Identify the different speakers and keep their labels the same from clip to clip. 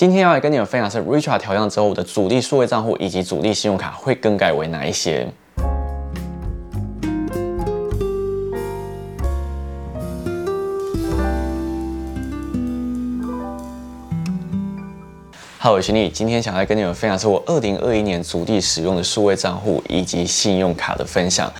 Speaker 1: 今天要来跟你们分享是 Richard 调降之后的主力数位账户以及主力信用卡会更改为哪一些。Hello，我是你，今天想来跟你们分享是我二零二一年主力使用的数位账户以及信用卡的分享。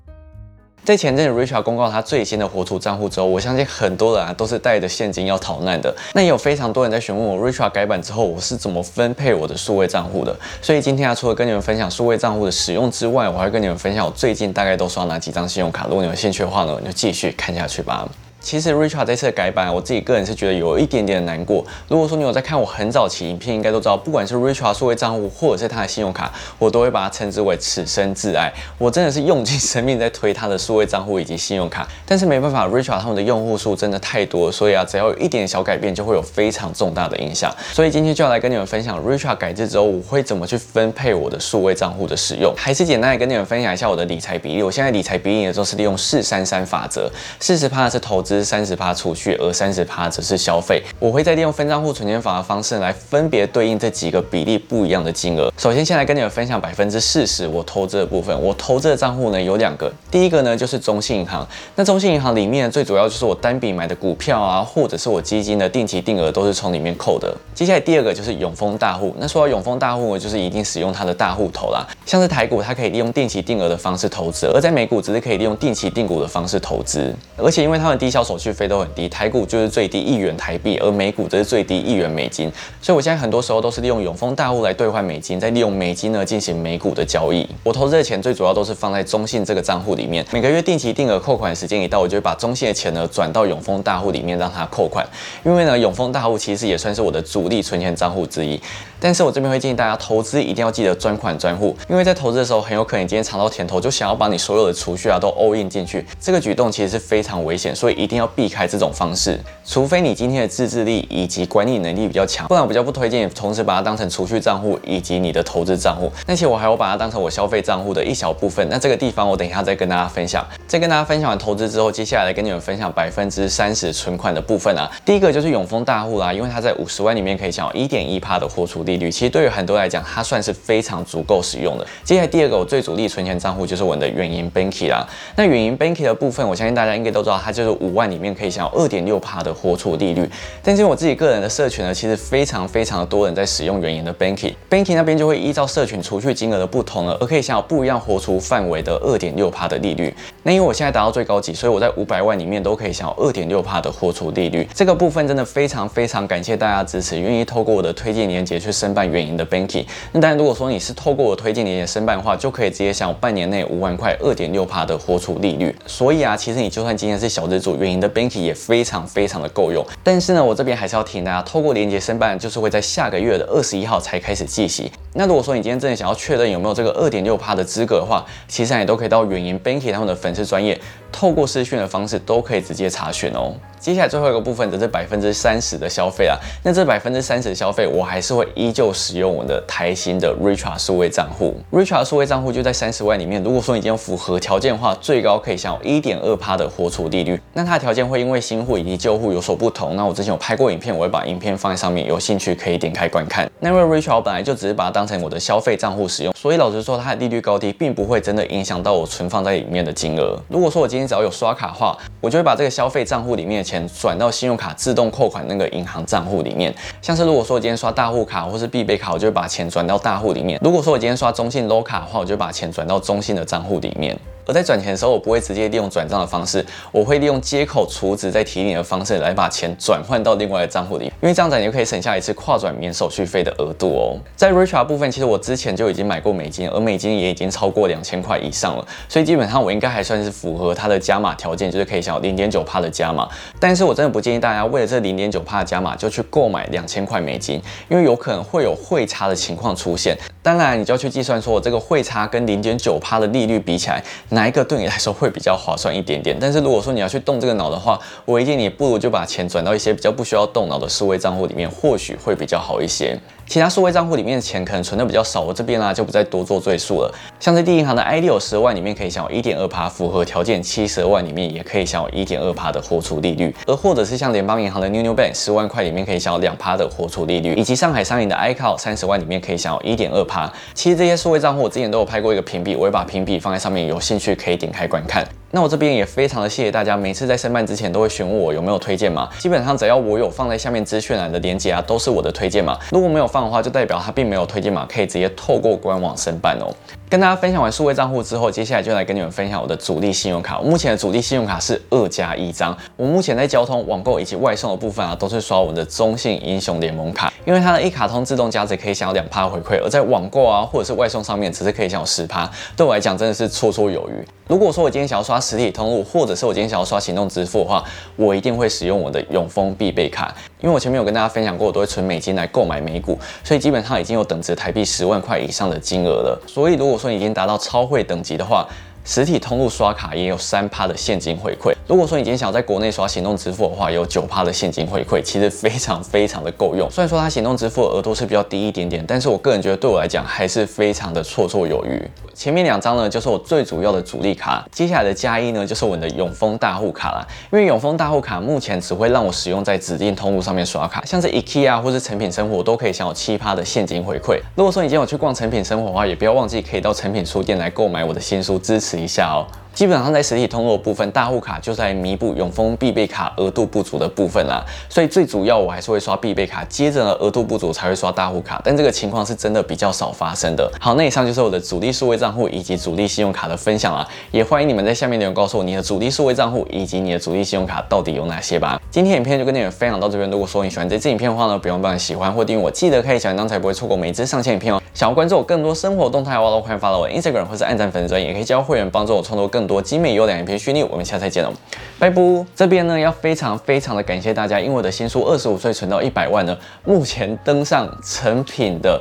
Speaker 1: 在前阵子 Richard 公告他最新的活土账户之后，我相信很多人啊都是带着现金要逃难的。那也有非常多人在询问我 Richard 改版之后我是怎么分配我的数位账户的。所以今天啊，除了跟你们分享数位账户的使用之外，我还跟你们分享我最近大概都刷哪几张信用卡。如果你有兴趣的话呢，就继续看下去吧。其实 Richard 这次的改版，我自己个人是觉得有一点点的难过。如果说你有在看我很早期影片，应该都知道，不管是 Richard 数位账户或者是他的信用卡，我都会把它称之为此生挚爱。我真的是用尽生命在推他的数位账户以及信用卡。但是没办法，Richard 他们的用户数真的太多，所以啊，只要有一点小改变，就会有非常重大的影响。所以今天就要来跟你们分享 Richard 改制之后，我会怎么去分配我的数位账户的使用。还是简单的跟你们分享一下我的理财比例。我现在理财比例呢，都是利用四三三法则，四十趴是投资，三十趴。储蓄，而三十趴则是消费。我会再利用分账户存钱法的方式来分别对应这几个比例不一样的金额。首先，先来跟你们分享百分之四十我投资的部分。我投资的账户呢有两个，第一个呢就是中信银行。那中信银行里面最主要就是我单笔买的股票啊，或者是我基金的定期定额都是从里面扣的。接下来第二个就是永丰大户。那说到永丰大户呢，就是一定使用它的大户头啦。像是台股，它可以利用定期定额的方式投资；而在美股，只是可以利用定期定股的方式投资。而且因为他们低消手续费都很低。台股就是最低一元台币，而美股则是最低一元美金，所以我现在很多时候都是利用永丰大户来兑换美金，再利用美金呢进行美股的交易。我投资的钱最主要都是放在中信这个账户里面，每个月定期定额扣款时间一到，我就会把中信的钱呢转到永丰大户里面让它扣款。因为呢，永丰大户其实也算是我的主力存钱账户之一。但是我这边会建议大家投资一定要记得专款专户，因为在投资的时候很有可能今天尝到甜头，就想要把你所有的储蓄啊都 all in 进去，这个举动其实是非常危险，所以一定要避开这种方式。除非你今天的自制力以及管理能力比较强，不然我比较不推荐你同时把它当成储蓄账户以及你的投资账户。那其实我还要把它当成我消费账户的一小部分。那这个地方我等一下再跟大家分享。在跟大家分享完投资之后，接下来跟你们分享百分之三十存款的部分啊。第一个就是永丰大户啦，因为它在五十万里面可以享有一点一趴的活储利率，其实对于很多来讲，它算是非常足够使用的。接下来第二个我最主力存钱账户就是我的远银 Banky 啦。那远银 Banky 的部分，我相信大家应该都知道，它就是五万里面可以享有二点六趴的活储利率。但是我自己个人的社群呢，其实非常非常的多人在使用原银的 Banky，Banky 那边就会依照社群储蓄金额的不同呢，而可以享有不一样活储范围的二点六帕的利率。那因为我现在达到最高级，所以我在五百万里面都可以享有二点六帕的活储利率。这个部分真的非常非常感谢大家支持，愿意透过我的推荐链接去申办原银的 Banky。那当然，如果说你是透过我推荐链接申办的话，就可以直接享有半年内五万块二点六帕的活储利率。所以啊，其实你就算今天是小资主，原银的 Banky 也非常非常的够用。但是呢，我这边还是要提醒大家，透过连接申办，就是会在下个月的二十一号才开始计息。那如果说你今天真的想要确认有没有这个二点六趴的资格的话，其实也都可以到远银 Banky 他们的粉丝专业，透过私讯的方式都可以直接查询哦。接下来最后一个部分则是百分之三十的消费啊，那这百分之三十的消费，我还是会依依旧使用我的台新的 Richard 数位账户。Richard 数位账户就在三十万里面，如果说已经符合条件的话，最高可以享有一点二趴的活储利率。那它的条件会因为新户以及旧户有所不同。那我之前有拍过影片，我会把影片放在上面，有兴趣可以点开观看。那因为 Richa 本来就只是把它当成我的消费账户使用，所以老实说，它的利率高低并不会真的影响到我存放在里面的金额。如果说我今天只要有刷卡的话，我就会把这个消费账户里面的钱转到信用卡自动扣款那个银行账户里面，像是如果说我今天刷大户卡或是必备卡，我就会把钱转到大户里面。如果说我今天刷中信 low 卡的话，我就把钱转到中信的账户里面。而在转钱的时候，我不会直接利用转账的方式，我会利用接口储值再提领的方式来把钱转换到另外的账户里，因为这样子你就可以省下一次跨转免手续费的额度哦。在 Richard 部分，其实我之前就已经买过美金，而美金也已经超过两千块以上了，所以基本上我应该还算是符合它的加码条件，就是可以享有零点九帕的加码。但是我真的不建议大家为了这零点九帕的加码就去购买两千块美金，因为有可能会有汇差的情况出现。当然，你就要去计算说，这个汇差跟零点九帕的利率比起来，哪一个对你来说会比较划算一点点？但是如果说你要去动这个脑的话，我一建议你不如就把钱转到一些比较不需要动脑的数位账户里面，或许会比较好一些。其他数位账户里面的钱可能存的比较少，我这边呢就不再多做赘述了。像在第银行的 ID 有十万里面可以享有一点二趴，符合条件七十万里面也可以享有一点二趴的活储利率。而或者是像联邦银行的 New New Bank 十万块里面可以享有两趴的活储利率，以及上海商银的 iCal 三十万里面可以享有一点二趴。其实这些数位账户我之前都有拍过一个评比，我会把评比放在上面，有兴去可以点开观看。那我这边也非常的谢谢大家，每次在申办之前都会询问我有没有推荐码，基本上只要我有放在下面资讯栏的链接啊，都是我的推荐码。如果没有放的话，就代表它并没有推荐码，可以直接透过官网申办哦。跟大家分享完数位账户之后，接下来就来跟你们分享我的主力信用卡。我目前的主力信用卡是二加一张。我目前在交通、网购以及外送的部分啊，都是刷我的中信英雄联盟卡，因为它的一卡通自动加值可以享有两趴回馈，而在网购啊或者是外送上面，只是可以享有十趴，对我来讲真的是绰绰有余。如果说我今天想要刷实体通路，或者是我今天想要刷行动支付的话，我一定会使用我的永丰必备卡，因为我前面有跟大家分享过，我都会存美金来购买美股，所以基本上已经有等值台币十万块以上的金额了。所以如果说已经达到超会等级的话，实体通路刷卡也有三趴的现金回馈。如果说你今天想要在国内刷行动支付的话，有九趴的现金回馈，其实非常非常的够用。虽然说它行动支付额度是比较低一点点，但是我个人觉得对我来讲还是非常的绰绰有余。前面两张呢就是我最主要的主力卡，接下来的加一呢就是我的永丰大户卡啦。因为永丰大户卡目前只会让我使用在指定通路上面刷卡，像是 IKEA 或是成品生活都可以享有七趴的现金回馈。如果说你今天有去逛成品生活的话，也不要忘记可以到成品书店来购买我的新书，支持一下哦。基本上在实体通路部分，大户卡就是来弥补永丰必备卡额度不足的部分啦。所以最主要我还是会刷必备卡，接着呢额度不足才会刷大户卡。但这个情况是真的比较少发生的。好，那以上就是我的主力数位账户以及主力信用卡的分享啦。也欢迎你们在下面留言告诉我你的主力数位账户以及你的主力信用卡到底有哪些吧。今天影片就跟你们分享到这边。如果说你喜欢这支影片的话呢，不用忘了喜欢或订阅我，记得开小铃铛才不会错过每一支上线影片哦。想要关注我更多生活动态的话，都欢迎发到我 Instagram 或是按赞粉丝专也可以加入会员帮助我创作更多精美优良影片训练。我们下次再见喽，拜拜。这边呢要非常非常的感谢大家，因为我的新书二十五岁存到一百万呢，目前登上成品的。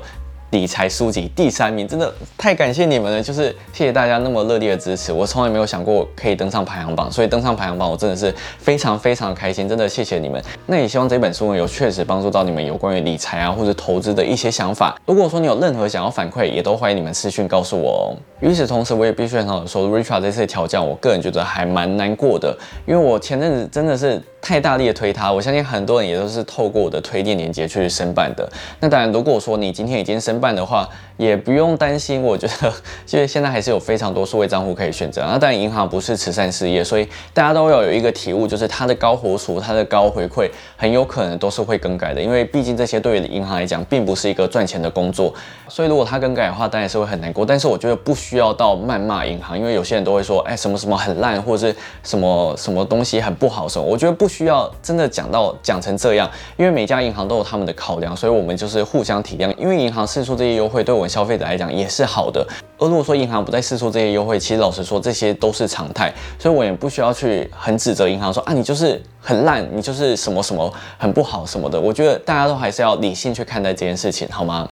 Speaker 1: 理财书籍第三名，真的太感谢你们了！就是谢谢大家那么热烈的支持，我从来没有想过可以登上排行榜，所以登上排行榜我真的是非常非常开心，真的谢谢你们。那也希望这本书呢有确实帮助到你们有关于理财啊或者投资的一些想法。如果说你有任何想要反馈，也都欢迎你们私讯告诉我哦。与此同时，我也必须很好的说，Richard 这次调降，我个人觉得还蛮难过的，因为我前阵子真的是。太大力的推它，我相信很多人也都是透过我的推荐链接去申办的。那当然，如果说你今天已经申办的话，也不用担心。我觉得，因为现在还是有非常多数位账户可以选择。那当然，银行不是慈善事业，所以大家都要有一个体悟，就是它的高活储、它的高回馈，很有可能都是会更改的。因为毕竟这些对于银行来讲，并不是一个赚钱的工作。所以如果它更改的话，当然是会很难过。但是我觉得不需要到谩骂银行，因为有些人都会说，哎，什么什么很烂，或者是什么什么东西很不好什么。我觉得不。需要真的讲到讲成这样，因为每家银行都有他们的考量，所以我们就是互相体谅。因为银行是出这些优惠，对我们消费者来讲也是好的。而如果说银行不再试出这些优惠，其实老实说，这些都是常态，所以我也不需要去很指责银行说啊，你就是很烂，你就是什么什么很不好什么的。我觉得大家都还是要理性去看待这件事情，好吗？